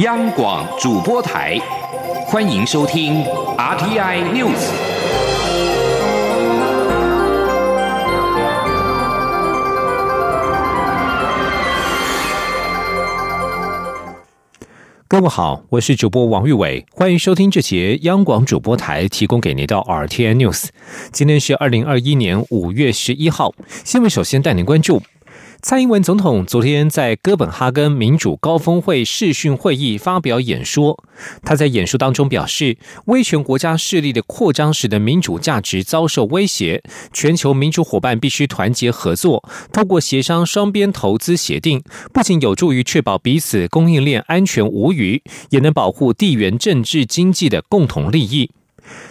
央广主播台，欢迎收听 RTI News。各位好，我是主播王玉伟，欢迎收听这节央广主播台提供给您的 RTI News。今天是二零二一年五月十一号，新闻首先带您关注。蔡英文总统昨天在哥本哈根民主高峰会视讯会议发表演说，他在演说当中表示，威权国家势力的扩张使得民主价值遭受威胁，全球民主伙伴必须团结合作，透过协商双边投资协定，不仅有助于确保彼此供应链安全无虞，也能保护地缘政治经济的共同利益。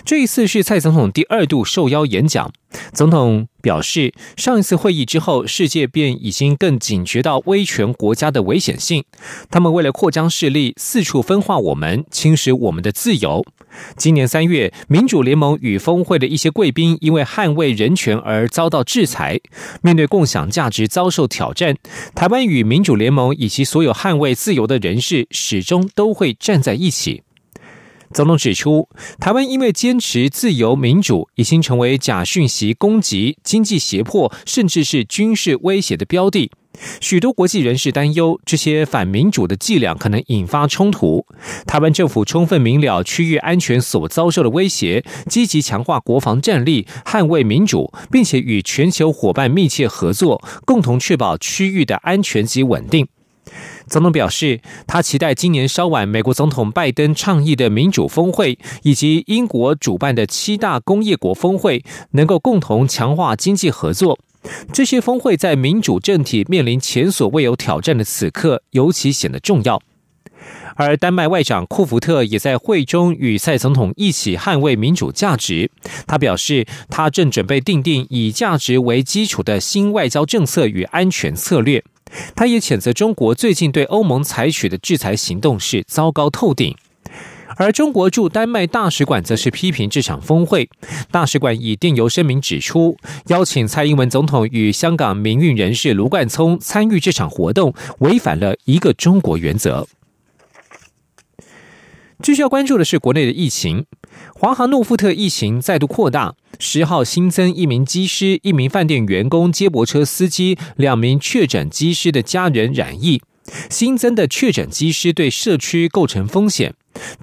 这一次是蔡总统第二度受邀演讲。总统表示，上一次会议之后，世界便已经更警觉到威权国家的危险性。他们为了扩张势力，四处分化我们，侵蚀我们的自由。今年三月，民主联盟与峰会的一些贵宾因为捍卫人权而遭到制裁。面对共享价值遭受挑战，台湾与民主联盟以及所有捍卫自由的人士始终都会站在一起。总统指出，台湾因为坚持自由民主，已经成为假讯息攻击、经济胁迫，甚至是军事威胁的标的。许多国际人士担忧，这些反民主的伎俩可能引发冲突。台湾政府充分明了区域安全所遭受的威胁，积极强化国防战力，捍卫民主，并且与全球伙伴密切合作，共同确保区域的安全及稳定。总统表示，他期待今年稍晚美国总统拜登倡议的民主峰会，以及英国主办的七大工业国峰会，能够共同强化经济合作。这些峰会在民主政体面临前所未有挑战的此刻，尤其显得重要。而丹麦外长库福特也在会中与蔡总统一起捍卫民主价值。他表示，他正准备订定以价值为基础的新外交政策与安全策略。他也谴责中国最近对欧盟采取的制裁行动是糟糕透顶，而中国驻丹麦大使馆则是批评这场峰会。大使馆以电邮声明指出，邀请蔡英文总统与香港民运人士卢冠聪参与这场活动，违反了一个中国原则。继续要关注的是国内的疫情，华航诺富特疫情再度扩大。十号新增一名机师、一名饭店员工、接驳车司机、两名确诊机师的家人染疫。新增的确诊机师对社区构成风险。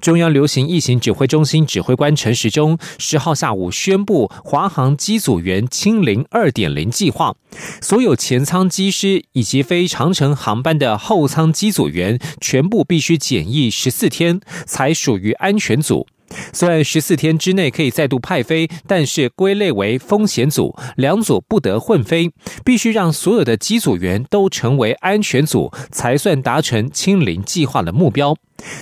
中央流行疫情指挥中心指挥官陈时中十号下午宣布，华航机组员清零二点零计划，所有前舱机师以及非长程航班的后舱机组员全部必须检疫十四天，才属于安全组。虽然十四天之内可以再度派飞，但是归类为风险组，两组不得混飞，必须让所有的机组员都成为安全组，才算达成清零计划的目标。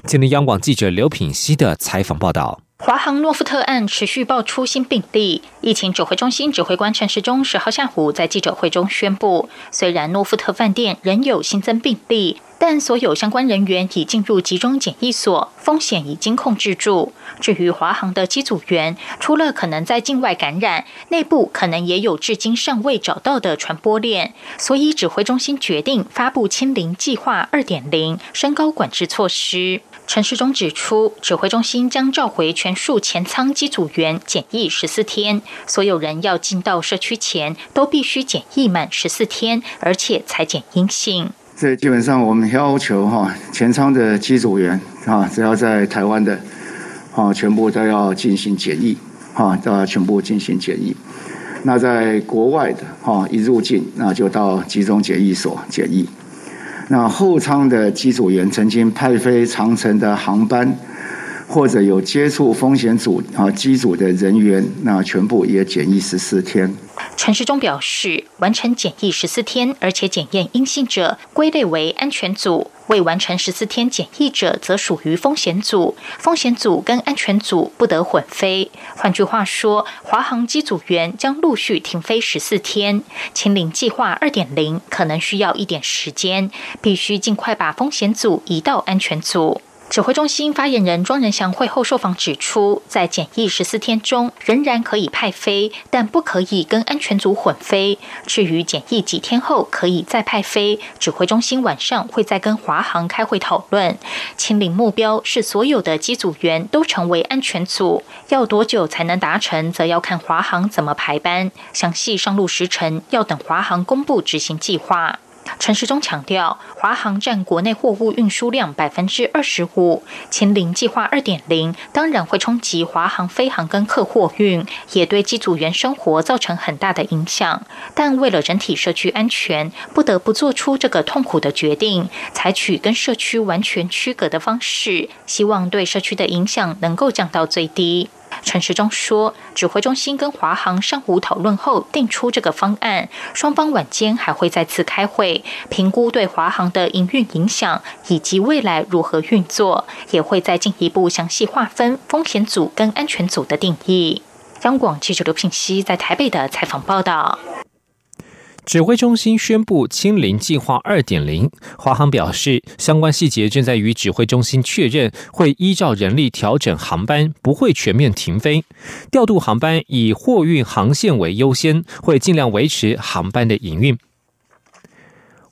今天央广记者刘品希的采访报道。华航诺夫特案持续爆出新病例，疫情指挥中心指挥官陈时中十号下午在记者会中宣布，虽然诺夫特饭店仍有新增病例，但所有相关人员已进入集中检疫所，风险已经控制住。至于华航的机组员，除了可能在境外感染，内部可能也有至今尚未找到的传播链，所以指挥中心决定发布清零计划二点零，升高管制措施。陈世忠指出，指挥中心将召回全数前舱机组员检疫十四天，所有人要进到社区前都必须检疫满十四天，而且裁检阴性。这基本上我们要求哈，前舱的机组员啊，只要在台湾的，啊，全部都要进行检疫，哈，都要全部进行检疫。那在国外的哈，一入境那就到集中检疫所检疫。那后舱的机组员曾经派飞长城的航班，或者有接触风险组啊机组的人员，那全部也检疫十四天。陈时中表示，完成检疫十四天，而且检验阴性者，归类为安全组。未完成十四天检疫者，则属于风险组。风险组跟安全组不得混飞。换句话说，华航机组员将陆续停飞十四天。清零计划二点零可能需要一点时间，必须尽快把风险组移到安全组。指挥中心发言人庄仁祥会后受访指出，在检疫十四天中，仍然可以派飞，但不可以跟安全组混飞。至于检疫几天后可以再派飞，指挥中心晚上会再跟华航开会讨论。清零目标是所有的机组员都成为安全组，要多久才能达成，则要看华航怎么排班，详细上路时程要等华航公布执行计划。陈时中强调，华航占国内货物运输量百分之二十五，秦零计划二点零当然会冲击华航飞航跟客货运，也对机组员生活造成很大的影响。但为了整体社区安全，不得不做出这个痛苦的决定，采取跟社区完全区隔的方式，希望对社区的影响能够降到最低。陈时中说，指挥中心跟华航上午讨论后定出这个方案，双方晚间还会再次开会，评估对华航的营运影响以及未来如何运作，也会再进一步详细划分风险组跟安全组的定义。央广记者刘品熙在台北的采访报道。指挥中心宣布“清零计划二点零”，华航表示，相关细节正在与指挥中心确认，会依照人力调整航班，不会全面停飞，调度航班以货运航线为优先，会尽量维持航班的营运。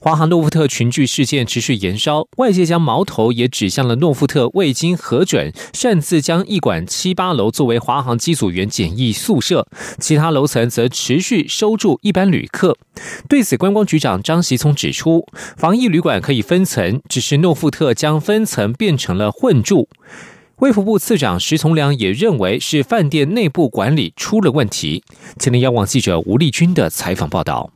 华航诺富特群聚事件持续延烧，外界将矛头也指向了诺富特未经核准擅自将一馆七八楼作为华航机组员检疫宿舍，其他楼层则持续收住一般旅客。对此，观光局长张习聪指出，防疫旅馆可以分层，只是诺富特将分层变成了混住。卫福部次长石从良也认为是饭店内部管理出了问题。前天，央网记者吴丽君的采访报道。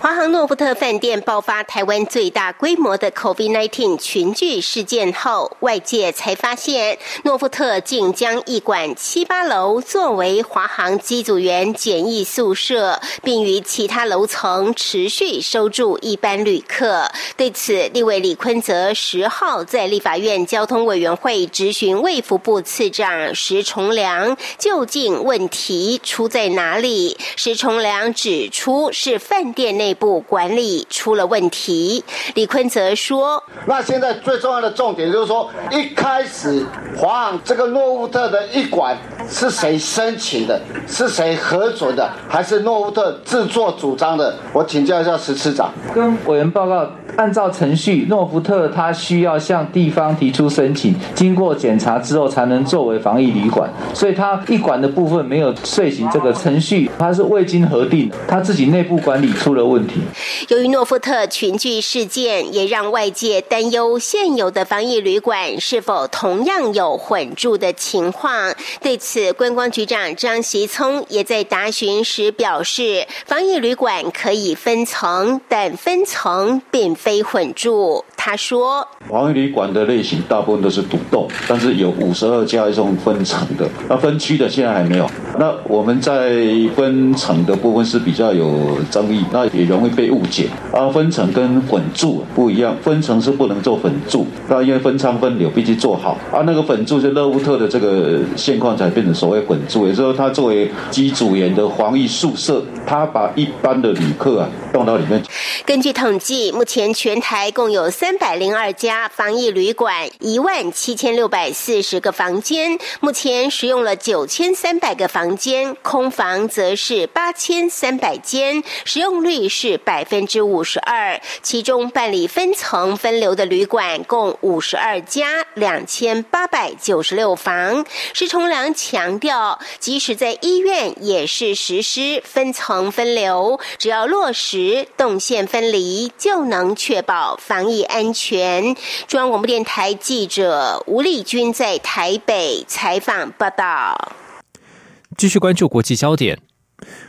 华航诺富特饭店爆发台湾最大规模的 COVID-19 群聚事件后，外界才发现诺富特竟将一馆七八楼作为华航机组员简易宿舍，并于其他楼层持续收住一般旅客。对此，立委李坤泽十号在立法院交通委员会质询卫福部次长石崇良，究竟问题出在哪里？石崇良指出是饭店内。部管理出了问题，李坤则说：“那现在最重要的重点就是说，一开始华航这个诺富特的一馆是谁申请的？是谁核准的？还是诺富特自作主张的？我请教一下石次长。跟委员报告，按照程序，诺福特他需要向地方提出申请，经过检查之后才能作为防疫旅馆，所以他一馆的部分没有遂行这个程序，他是未经核定，他自己内部管理出了问题。”由于诺富特群聚事件，也让外界担忧现有的防疫旅馆是否同样有混住的情况。对此，观光局长张习聪也在答询时表示，防疫旅馆可以分层，但分层并非混住。他说：“防疫旅馆的类型大部分都是独栋，但是有五十二家这种分层的，那分区的现在还没有。那我们在分层的部分是比较有争议，那也容易被误解。啊，分层跟混住不一样，分层是不能做混住，那因为分仓分流必须做好。啊，那个混住是勒乌特的这个现况才变成所谓混住，也就是说，他作为机组员的防疫宿舍，他把一般的旅客啊放到里面。根据统计，目前全台共有。三百零二家防疫旅馆，一万七千六百四十个房间，目前使用了九千三百个房间，空房则是八千三百间，使用率是百分之五十二。其中办理分层分流的旅馆共五十二家，两千八百九十六房。施崇良强调，即使在医院也是实施分层分流，只要落实动线分离，就能确保防疫安。安全。中央广播电台记者吴丽君在台北采访报道。继续关注国际焦点。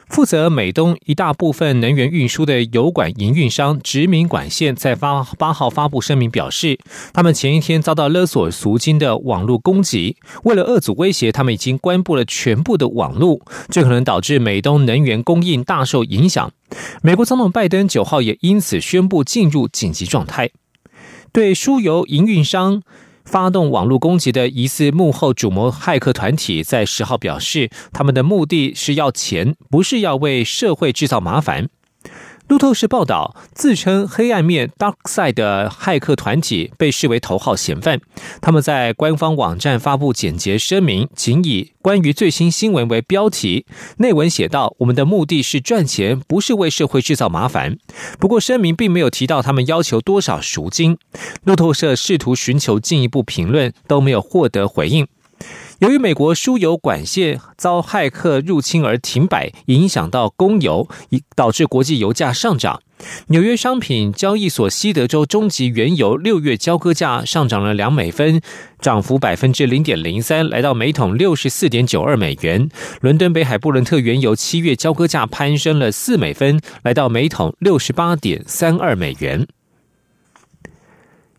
负责美东一大部分能源运输的油管营运商殖民管线在发八号发布声明表示，他们前一天遭到勒索赎金的网络攻击。为了遏阻威胁，他们已经关闭了全部的网络，这可能导致美东能源供应大受影响。美国总统拜登九号也因此宣布进入紧急状态。对输油营运商发动网络攻击的疑似幕后主谋骇客团体，在十号表示，他们的目的是要钱，不是要为社会制造麻烦。路透社报道，自称“黑暗面 ”（Dark Side） 的骇客团体被视为头号嫌犯。他们在官方网站发布简洁声明，仅以“关于最新新闻”为标题。内文写道：“我们的目的是赚钱，不是为社会制造麻烦。”不过，声明并没有提到他们要求多少赎金。路透社试图寻求进一步评论，都没有获得回应。由于美国输油管线遭骇客入侵而停摆，影响到供油，以导致国际油价上涨。纽约商品交易所西德州中级原油六月交割价上涨了两美分，涨幅百分之零点零三，来到每桶六十四点九二美元。伦敦北海布伦特原油七月交割价攀升了四美分，来到每桶六十八点三二美元。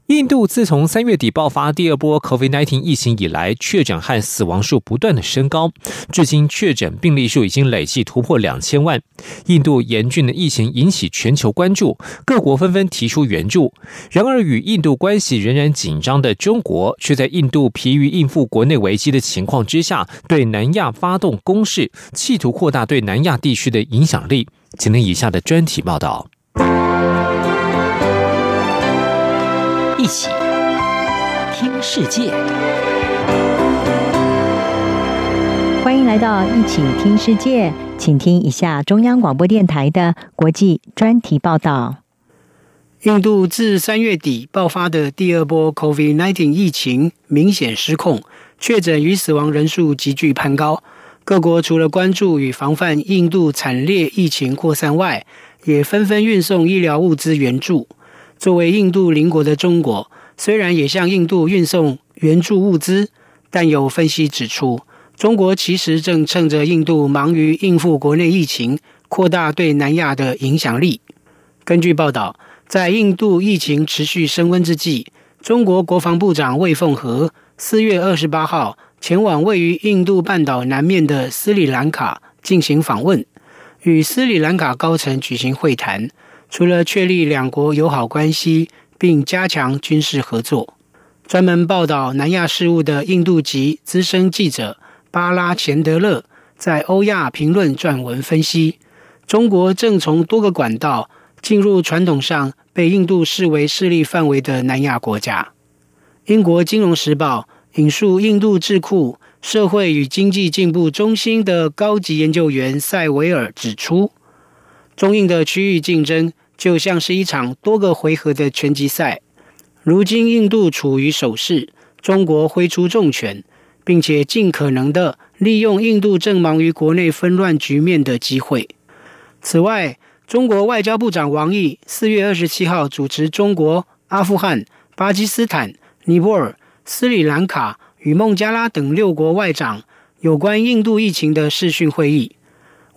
印度自从三月底爆发第二波 COVID-19 疫情以来，确诊和死亡数不断的升高，至今确诊病例数已经累计突破两千万。印度严峻的疫情引起全球关注，各国纷纷提出援助。然而，与印度关系仍然紧张的中国，却在印度疲于应付国内危机的情况之下，对南亚发动攻势，企图扩大对南亚地区的影响力。请听以下的专题报道。一起听世界，欢迎来到一起听世界，请听一下中央广播电台的国际专题报道。印度自三月底爆发的第二波 COVID-19 疫情明显失控，确诊与死亡人数急剧攀高。各国除了关注与防范印度惨烈疫情扩散外，也纷纷运送医疗物资援助。作为印度邻国的中国，虽然也向印度运送援助物资，但有分析指出，中国其实正趁着印度忙于应付国内疫情，扩大对南亚的影响力。根据报道，在印度疫情持续升温之际，中国国防部长魏凤和四月二十八号前往位于印度半岛南面的斯里兰卡进行访问，与斯里兰卡高层举行会谈。除了确立两国友好关系，并加强军事合作，专门报道南亚事务的印度籍资深记者巴拉钱德勒在欧亚评论撰文分析，中国正从多个管道进入传统上被印度视为势力范围的南亚国家。英国金融时报引述印度智库社会与经济进步中心的高级研究员塞维尔指出。中印的区域竞争就像是一场多个回合的拳击赛。如今，印度处于守势，中国挥出重拳，并且尽可能的利用印度正忙于国内纷乱局面的机会。此外，中国外交部长王毅四月二十七号主持中国、阿富汗、巴基斯坦、尼泊尔、斯里兰卡与孟加拉等六国外长有关印度疫情的视讯会议。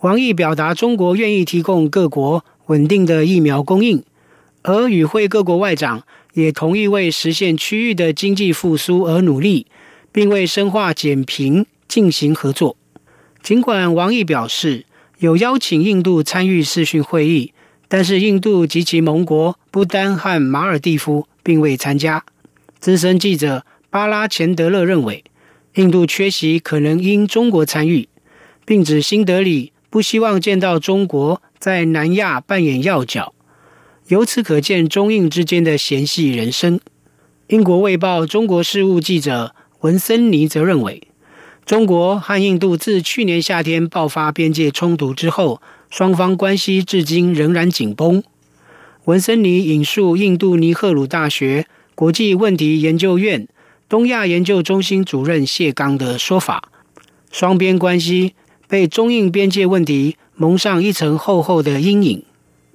王毅表达中国愿意提供各国稳定的疫苗供应，而与会各国外长也同意为实现区域的经济复苏而努力，并为深化减贫进行合作。尽管王毅表示有邀请印度参与视讯会议，但是印度及其盟国不丹和马尔蒂夫并未参加。资深记者巴拉钱德勒认为，印度缺席可能因中国参与，并指新德里。不希望见到中国在南亚扮演要角，由此可见中印之间的嫌隙人生。英国《卫报》中国事务记者文森尼则认为，中国和印度自去年夏天爆发边界冲突之后，双方关系至今仍然紧绷。文森尼引述印度尼赫鲁大学国际问题研究院东亚研究中心主任谢刚的说法：，双边关系。被中印边界问题蒙上一层厚厚的阴影。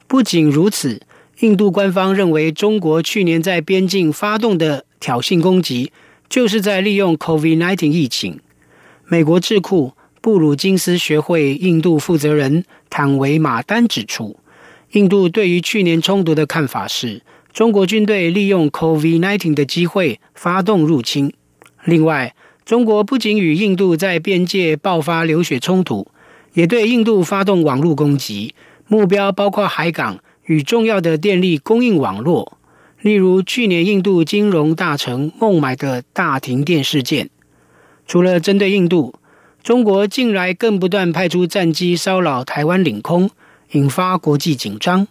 不仅如此，印度官方认为中国去年在边境发动的挑衅攻击，就是在利用 COVID-19 疫情。美国智库布鲁金斯学会印度负责人坦维马丹指出，印度对于去年冲突的看法是，中国军队利用 COVID-19 的机会发动入侵。另外，中国不仅与印度在边界爆发流血冲突，也对印度发动网络攻击，目标包括海港与重要的电力供应网络。例如，去年印度金融大城孟买的大停电事件。除了针对印度，中国近来更不断派出战机骚扰台湾领空，引发国际紧张。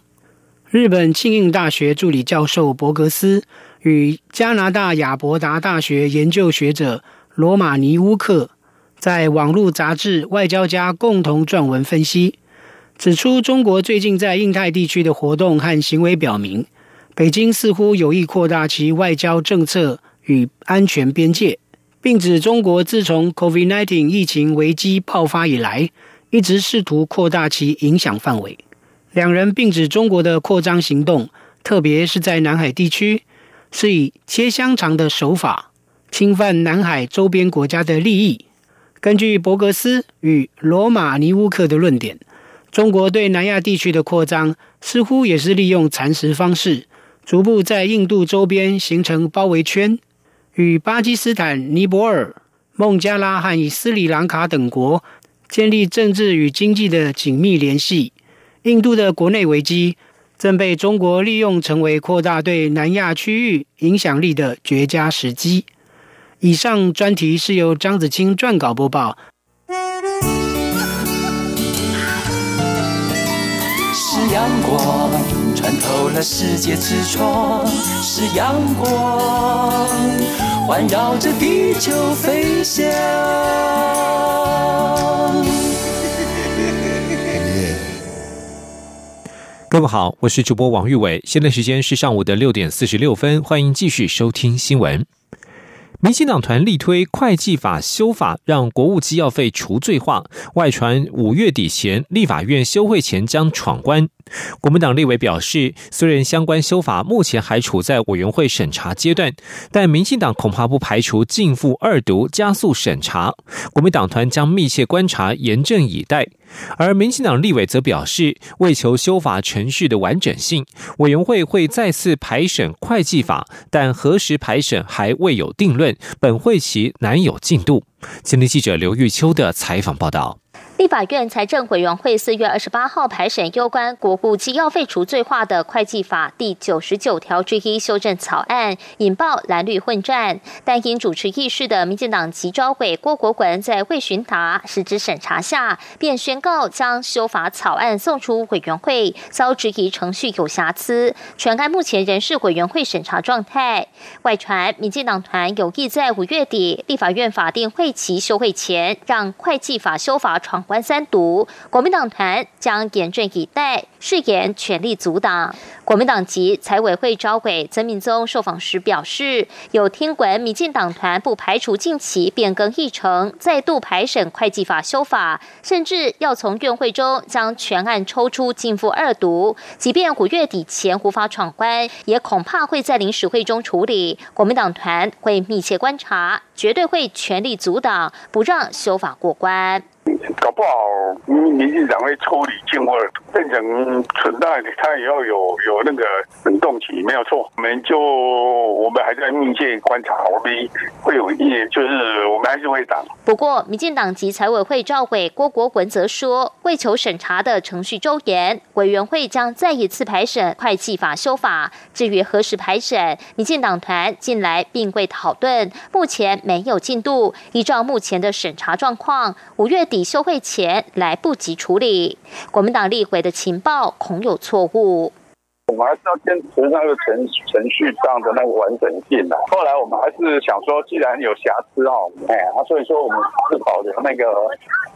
日本庆应大学助理教授伯格斯与加拿大亚伯达大学研究学者罗马尼乌克在网络杂志《外交家》共同撰文分析，指出中国最近在印太地区的活动和行为表明，北京似乎有意扩大其外交政策与安全边界，并指中国自从 COVID-19 疫情危机爆发以来，一直试图扩大其影响范围。两人并指中国的扩张行动，特别是在南海地区，是以切香肠的手法侵犯南海周边国家的利益。根据伯格斯与罗马尼乌克的论点，中国对南亚地区的扩张似乎也是利用蚕食方式，逐步在印度周边形成包围圈，与巴基斯坦、尼泊尔、孟加拉和斯里兰卡等国建立政治与经济的紧密联系。印度的国内危机正被中国利用，成为扩大对南亚区域影响力的绝佳时机。以上专题是由张子清撰稿播报。是阳光穿透了世界之窗，是阳光环绕着地球飞翔。各位好，我是主播王玉伟，现在时间是上午的六点四十六分，欢迎继续收听新闻。民进党团力推会计法修法，让国务机要费除罪化。外传五月底前，立法院休会前将闯关。国民党立委表示，虽然相关修法目前还处在委员会审查阶段，但民进党恐怕不排除进赴二读，加速审查。国民党团将密切观察，严阵以待。而民进党立委则表示，为求修法程序的完整性，委员会会再次排审会计法，但何时排审还未有定论，本会期难有进度。今天记者刘玉秋的采访报道。立法院财政委员会四月二十八号排审有关国库机要费除罪化的会计法第九十九条之一修正草案，引爆蓝绿混战。但因主持议事的民进党籍招委郭国文在未询答、实质审查下，便宣告将修法草案送出委员会，遭质疑程序有瑕疵。全案目前仍是委员会审查状态。外传民进党团有意在五月底立法院法定会期休会前，让会计法修法闯。关三读，国民党团将严阵以待，誓言全力阻挡。国民党籍财委会召委曾敏宗受访时表示，有听闻民进党团不排除近期变更议程，再度排审会计法修法，甚至要从院会中将全案抽出进赴二读。即便五月底前无法闯关，也恐怕会在临时会中处理。国民党团会密切观察，绝对会全力阻挡，不让修法过关。搞不好民民进党会抽离进或变成存在，它也要有有那个冷冻期，没有错。我们就我们还在密切观察，我们会有意，就是我们还是会挡。不过，民进党籍财委会召委郭国文则说，为求审查的程序周延，委员会将再一次排审会计法修法。至于何时排审，民进党团近来并未讨论，目前没有进度。依照目前的审查状况，五月底。休会前来不及处理，国民党立委的情报恐有错误。我们还是要坚持那个程程序上的那个完整性的。后来我们还是想说，既然有瑕疵哦，哎，所以说我们是保留那个。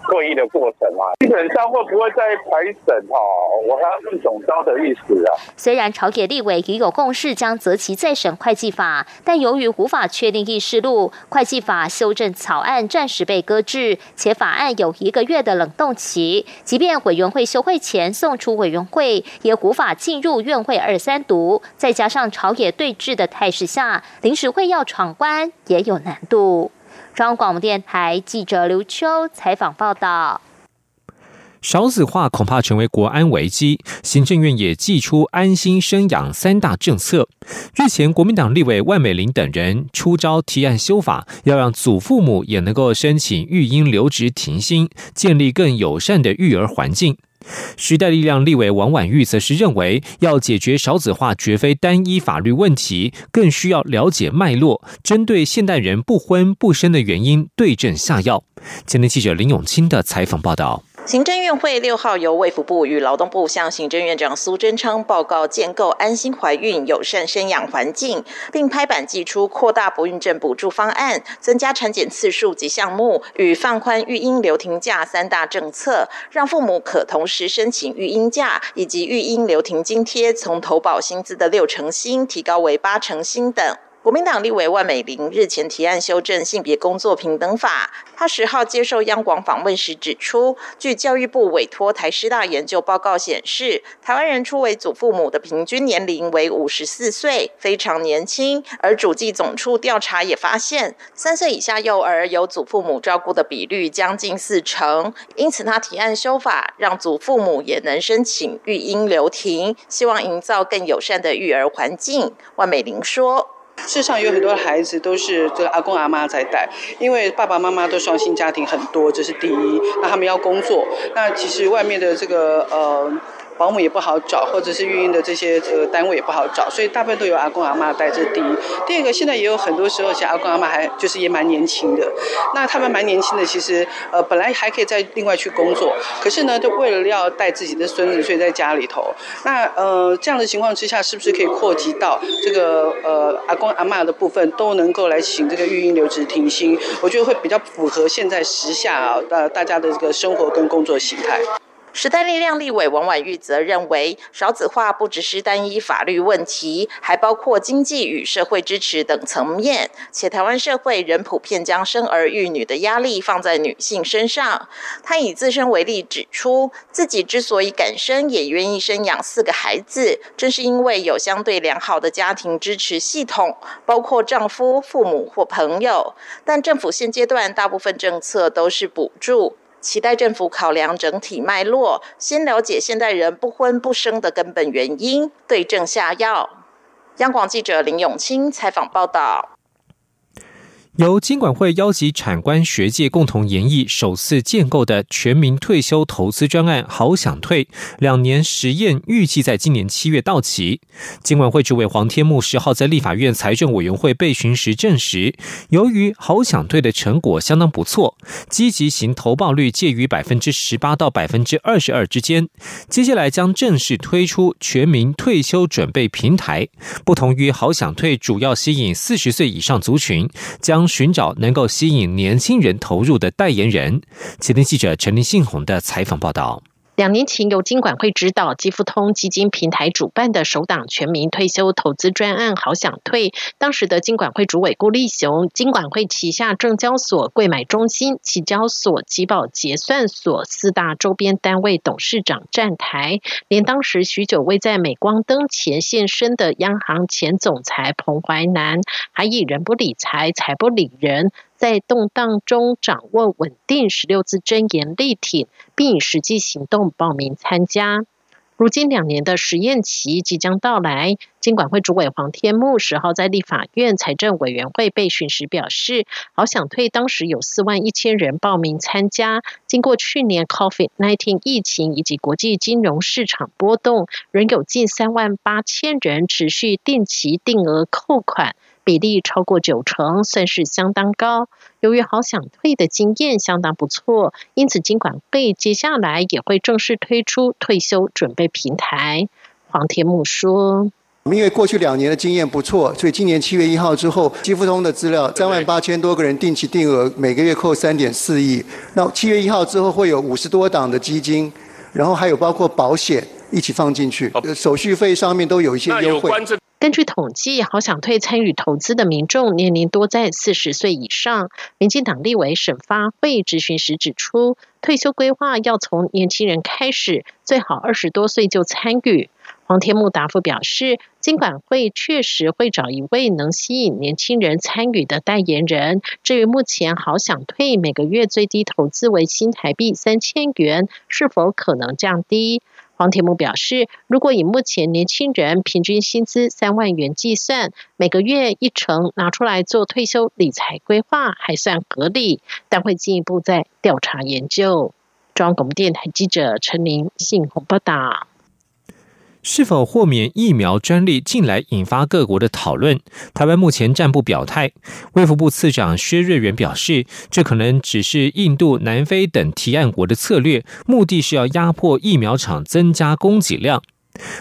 会议的过程啊，基本上会不会再排审哈？我还要问总招的意思啊。虽然朝野立委已有共识将择期再审会计法，但由于无法确定议事录，会计法修正草案暂时被搁置，且法案有一个月的冷冻期。即便委员会休会前送出委员会，也无法进入院会二三读。再加上朝野对峙的态势下，临时会要闯关也有难度。中央广播电台记者刘秋采访报道：少子化恐怕成为国安危机，行政院也寄出安心生养三大政策。日前，国民党立委万美玲等人出招提案修法，要让祖父母也能够申请育婴留职停薪，建立更友善的育儿环境。时代力量立委王婉玉则是认为，要解决少子化绝非单一法律问题，更需要了解脉络，针对现代人不婚不生的原因对症下药。前天记者林永清的采访报道。行政院会六号由卫福部与劳动部向行政院长苏贞昌报告建构安心怀孕友善生养环境，并拍板寄出扩大不孕症补助方案、增加产检次数及项目与放宽育婴留停假三大政策，让父母可同时申请育婴假以及育婴留停津贴，从投保薪资的六成薪提高为八成薪等。国民党立委万美玲日前提案修正性别工作平等法。他十号接受央广访问时指出，据教育部委托台师大研究报告显示，台湾人初为祖父母的平均年龄为五十四岁，非常年轻。而主计总处调查也发现，三岁以下幼儿由祖父母照顾的比率将近四成。因此，他提案修法，让祖父母也能申请育婴留停，希望营造更友善的育儿环境。万美玲说。世上，有很多孩子都是这个阿公阿妈在带，因为爸爸妈妈都双薪家庭很多，这是第一。那他们要工作，那其实外面的这个呃。保姆也不好找，或者是育婴的这些呃单位也不好找，所以大部分都有阿公阿妈带，这是第一。第二个，现在也有很多时候，像阿公阿妈还就是也蛮年轻的。那他们蛮年轻的，其实呃本来还可以再另外去工作，可是呢，就为了要带自己的孙子，所以在家里头。那呃这样的情况之下，是不是可以扩及到这个呃阿公阿妈的部分，都能够来请这个育婴留职停薪？我觉得会比较符合现在时下啊大大家的这个生活跟工作形态。时代力量立委王婉玉则认为，少子化不只是单一法律问题，还包括经济与社会支持等层面。且台湾社会仍普遍将生儿育女的压力放在女性身上。她以自身为例，指出自己之所以敢生，也愿意生养四个孩子，正是因为有相对良好的家庭支持系统，包括丈夫、父母或朋友。但政府现阶段大部分政策都是补助。期待政府考量整体脉络，先了解现代人不婚不生的根本原因，对症下药。央广记者林永清采访报道。由金管会邀集产官学界共同研议，首次建构的全民退休投资专案“好想退”两年实验，预计在今年七月到期。金管会主委黄天木十号在立法院财政委员会备询时证实，由于“好想退”的成果相当不错，积极型投报率介于百分之十八到百分之二十二之间。接下来将正式推出全民退休准备平台，不同于“好想退”，主要吸引四十岁以上族群，将寻找能够吸引年轻人投入的代言人。前天记者陈林信宏的采访报道。两年前由金管会指导、基富通基金平台主办的首档全民退休投资专案“好想退”，当时的金管会主委顾立雄、金管会旗下证交所柜买中心、期交所、集保结算所四大周边单位董事长站台，连当时许久未在镁光灯前现身的央行前总裁彭淮南，还以“人不理财，财不理人”。在动荡中掌握稳定，十六字真言力挺，并以实际行动报名参加。如今两年的实验期即将到来，金管会主委黄天木十号在立法院财政委员会备询时表示，好想退当时有四万一千人报名参加，经过去年 COVID-19 疫情以及国际金融市场波动，仍有近三万八千人持续定期定额扣款。比例超过九成，算是相当高。由于好想退的经验相当不错，因此金管会接下来也会正式推出退休准备平台。黄天木说：“因为过去两年的经验不错，所以今年七月一号之后，基富通的资料三万八千多个人定期定额，每个月扣三点四亿。那七月一号之后会有五十多档的基金，然后还有包括保险一起放进去，手续费上面都有一些优惠。”根据统计，好想退参与投资的民众年龄多在四十岁以上。民进党立委沈发会质询时指出，退休规划要从年轻人开始，最好二十多岁就参与。黄天木答复表示，金管会确实会找一位能吸引年轻人参与的代言人。至于目前好想退每个月最低投资为新台币三千元，是否可能降低？黄铁木表示，如果以目前年轻人平均薪资三万元计算，每个月一成拿出来做退休理财规划，还算合理，但会进一步再调查研究。中央广播电台记者陈琳信鸿报道。是否豁免疫苗专利，近来引发各国的讨论。台湾目前暂不表态。卫福部次长薛瑞元表示，这可能只是印度、南非等提案国的策略，目的是要压迫疫苗厂增加供给量。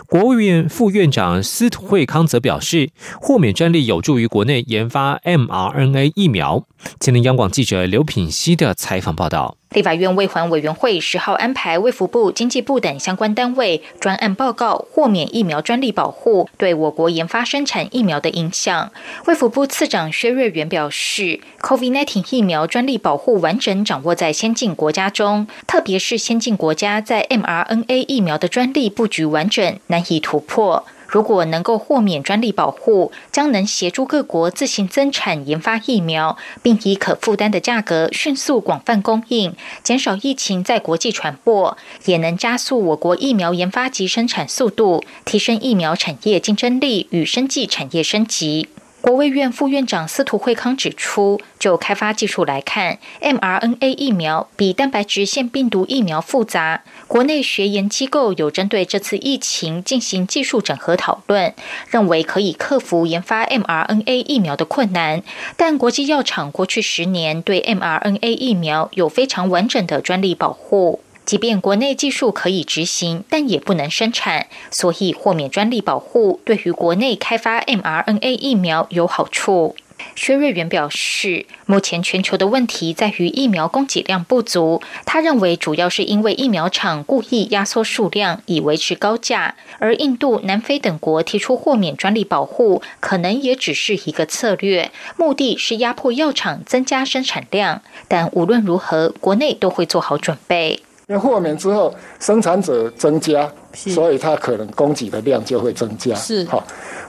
国务院副院长司徒惠康则表示，豁免专利有助于国内研发 mRNA 疫苗。今天央广记者刘品希的采访报道。立法院卫环委员会十号安排卫福部、经济部等相关单位专案报告豁免疫苗专利保护对我国研发生产疫苗的影响。卫福部次长薛瑞元表示，COVID-19 疫苗专利保护完整掌握在先进国家中，特别是先进国家在 mRNA 疫苗的专利布局完整，难以突破。如果能够豁免专利保护，将能协助各国自行增产研发疫苗，并以可负担的价格迅速广泛供应，减少疫情在国际传播，也能加速我国疫苗研发及生产速度，提升疫苗产业竞争力与生技产业升级。国卫院副院长司徒惠康指出，就开发技术来看，mRNA 疫苗比蛋白质腺病毒疫苗复杂。国内学研机构有针对这次疫情进行技术整合讨论，认为可以克服研发 mRNA 疫苗的困难。但国际药厂过去十年对 mRNA 疫苗有非常完整的专利保护。即便国内技术可以执行，但也不能生产，所以豁免专利保护对于国内开发 mRNA 疫苗有好处。薛瑞元表示，目前全球的问题在于疫苗供给量不足。他认为，主要是因为疫苗厂故意压缩数量以维持高价，而印度、南非等国提出豁免专利保护，可能也只是一个策略，目的是压迫药厂增加生产量。但无论如何，国内都会做好准备。因为豁免之后，生产者增加，所以它可能供给的量就会增加。是好，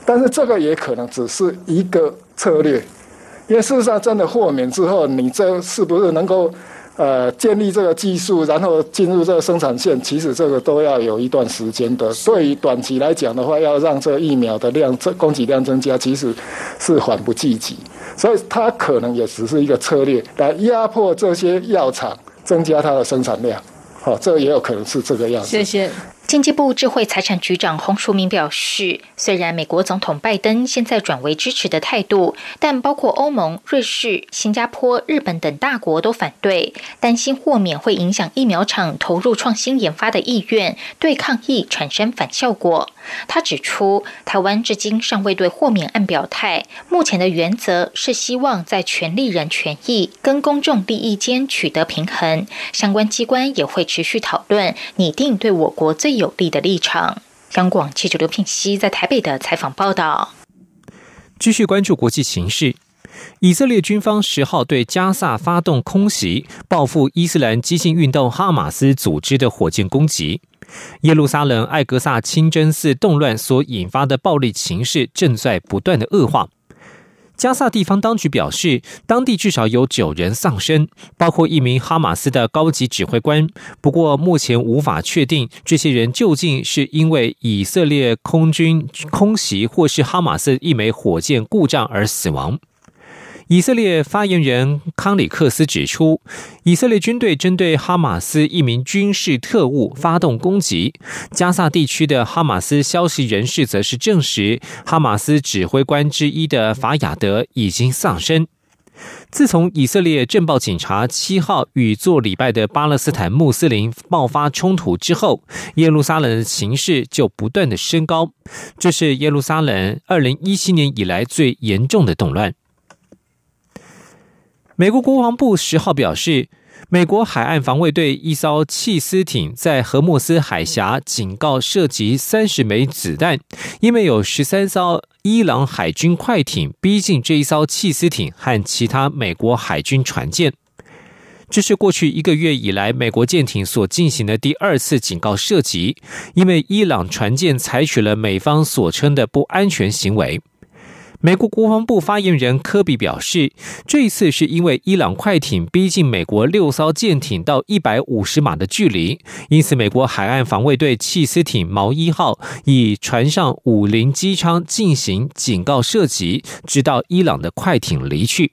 但是这个也可能只是一个策略，因为事实上真的豁免之后，你这是不是能够呃建立这个技术，然后进入这个生产线？其实这个都要有一段时间的。对于短期来讲的话，要让这疫苗的量这供给量增加，其实是缓不济急。所以它可能也只是一个策略，来压迫这些药厂，增加它的生产量。好，这也有可能是这个样子。谢谢。经济部智慧财产局长洪淑明表示，虽然美国总统拜登现在转为支持的态度，但包括欧盟、瑞士、新加坡、日本等大国都反对，担心豁免会影响疫苗厂投入创新研发的意愿，对抗疫产生反效果。他指出，台湾至今尚未对豁免案表态，目前的原则是希望在权利人权益跟公众利益间取得平衡，相关机关也会持续讨论，拟定对我国最。有利的立场。央广记者刘品熙在台北的采访报道。继续关注国际形势，以色列军方十号对加萨发动空袭，报复伊斯兰激进运动哈马斯组织的火箭攻击。耶路撒冷艾格萨清真寺动乱所引发的暴力情势正在不断的恶化。加萨地方当局表示，当地至少有九人丧生，包括一名哈马斯的高级指挥官。不过，目前无法确定这些人究竟是因为以色列空军空袭，或是哈马斯一枚火箭故障而死亡。以色列发言人康里克斯指出，以色列军队针对哈马斯一名军事特务发动攻击。加萨地区的哈马斯消息人士则是证实，哈马斯指挥官之一的法雅德已经丧生。自从以色列镇暴警察七号与做礼拜的巴勒斯坦穆斯林爆发冲突之后，耶路撒冷的形势就不断的升高。这是耶路撒冷二零一七年以来最严重的动乱。美国国防部十号表示，美国海岸防卫队一艘弃斯艇在荷莫斯海峡警告射击三十枚子弹，因为有十三艘伊朗海军快艇逼近这一艘弃斯艇和其他美国海军船舰。这是过去一个月以来美国舰艇所进行的第二次警告射击，因为伊朗船舰采取了美方所称的不安全行为。美国国防部发言人科比表示，这一次是因为伊朗快艇逼近美国六艘舰艇到一百五十码的距离，因此美国海岸防卫队弃斯艇“毛一号”以船上五零机舱进行警告射击，直到伊朗的快艇离去。